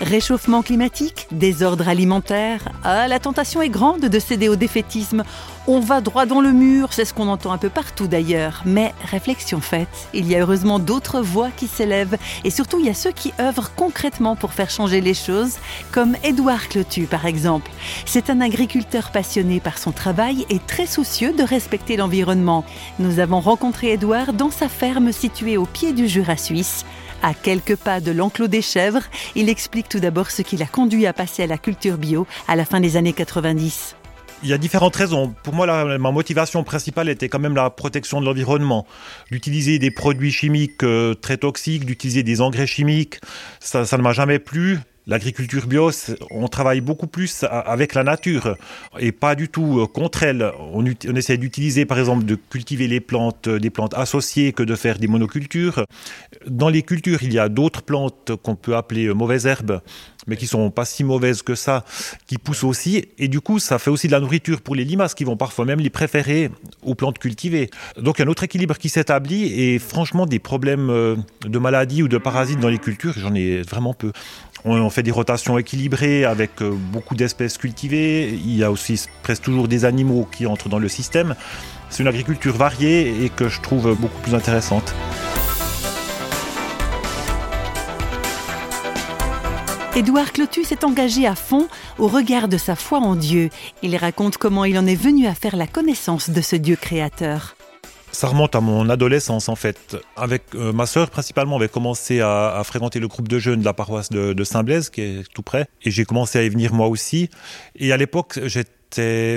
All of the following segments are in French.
Réchauffement climatique, désordre alimentaire, ah, la tentation est grande de céder au défaitisme. On va droit dans le mur, c'est ce qu'on entend un peu partout d'ailleurs. Mais réflexion faite, il y a heureusement d'autres voix qui s'élèvent et surtout il y a ceux qui œuvrent concrètement pour faire changer les choses, comme Édouard Clotu par exemple. C'est un agriculteur passionné par son travail et très soucieux de respecter l'environnement. Nous avons rencontré Édouard dans sa ferme située au pied du Jura suisse. À quelques pas de l'enclos des chèvres, il explique tout d'abord ce qui l'a conduit à passer à la culture bio à la fin des années 90. Il y a différentes raisons. Pour moi, ma motivation principale était quand même la protection de l'environnement. D'utiliser des produits chimiques euh, très toxiques, d'utiliser des engrais chimiques, ça, ça ne m'a jamais plu. L'agriculture bio, on travaille beaucoup plus avec la nature et pas du tout euh, contre elle. On, on essaie d'utiliser, par exemple, de cultiver les plantes, euh, des plantes associées que de faire des monocultures. Dans les cultures, il y a d'autres plantes qu'on peut appeler euh, mauvaises herbes, mais qui sont pas si mauvaises que ça, qui poussent aussi. Et du coup, ça fait aussi de la nourriture pour les limaces qui vont parfois même les préférer aux plantes cultivées. Donc, il y a un autre équilibre qui s'établit et franchement, des problèmes de maladies ou de parasites dans les cultures, j'en ai vraiment peu. On fait des rotations équilibrées avec euh, beaucoup d'espèces cultivées. Il y a aussi presque toujours des animaux qui entrent dans le système. C'est une agriculture variée et que je trouve beaucoup plus intéressante. Édouard Clotus est engagé à fond au regard de sa foi en Dieu. Il raconte comment il en est venu à faire la connaissance de ce Dieu créateur. Ça remonte à mon adolescence en fait. Avec euh, ma sœur principalement, on avait commencé à, fréquenter le groupe de jeunes de la paroisse de, Saint-Blaise, qui est tout près, et j'ai commencé à y venir moi aussi. Et à l'époque, j'étais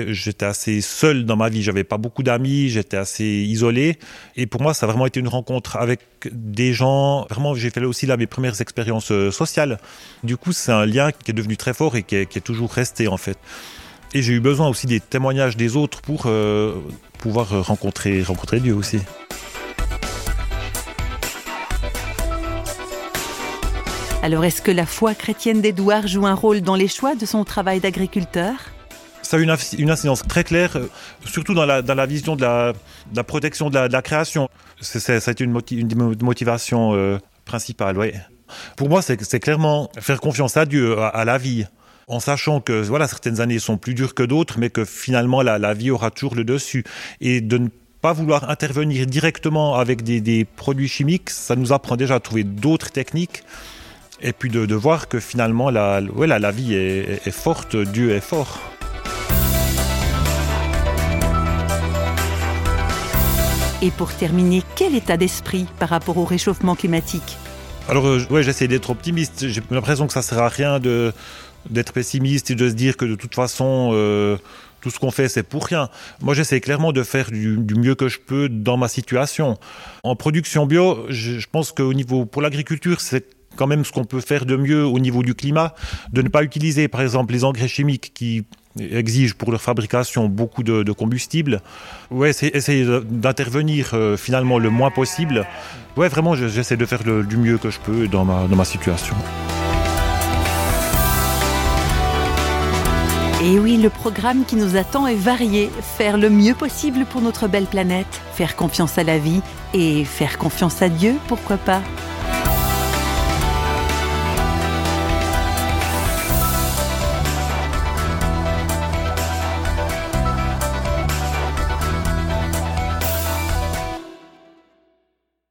j'étais assez seul dans ma vie. J'avais pas beaucoup d'amis, j'étais assez isolé. Et pour moi, ça a vraiment été une rencontre avec des gens. Vraiment, j'ai fait aussi là mes premières expériences euh, sociales. Du coup, c'est un lien qui est devenu très fort et qui est, qui est toujours resté en fait. Et j'ai eu besoin aussi des témoignages des autres pour euh, pouvoir euh, rencontrer, rencontrer Dieu aussi. Alors est-ce que la foi chrétienne d'Édouard joue un rôle dans les choix de son travail d'agriculteur? Ça a une, une incidence très claire, euh, surtout dans la, dans la vision de la, la protection de la, de la création. ça a été une, une motivation principale. Ouais. Pour moi, c'est clairement faire confiance à Dieu, à la vie en sachant que voilà certaines années sont plus dures que d'autres, mais que finalement la, vie aura toujours le dessus. Et de ne pas vouloir intervenir directement avec des, produits chimiques, ça nous apprend déjà à trouver d'autres techniques. Et puis de, voir que finalement la, la vie est, est forte, Dieu est fort. Et pour terminer, quel état d'esprit par rapport au réchauffement climatique? Alors, euh, ouais, j'essaie d'être optimiste. J'ai l'impression que ça ne sert à rien de, d'être pessimiste et de se dire que de toute façon, euh, tout ce qu'on fait, c'est pour rien. Moi, j'essaie clairement de faire du, mieux que je peux dans ma situation. En production bio, je, pense qu'au niveau, pour l'agriculture, c'est quand même ce qu'on peut faire de mieux au niveau du climat, de ne pas utiliser par exemple les engrais chimiques qui exigent pour leur fabrication beaucoup de, combustible. Ouais, essayer d'intervenir euh, finalement le moins possible. Ouais, vraiment, j'essaie de faire du mieux que je peux dans ma, dans ma situation. Et oui, le programme qui nous attend est varié. Faire le mieux possible pour notre belle planète, faire confiance à la vie et faire confiance à Dieu, pourquoi pas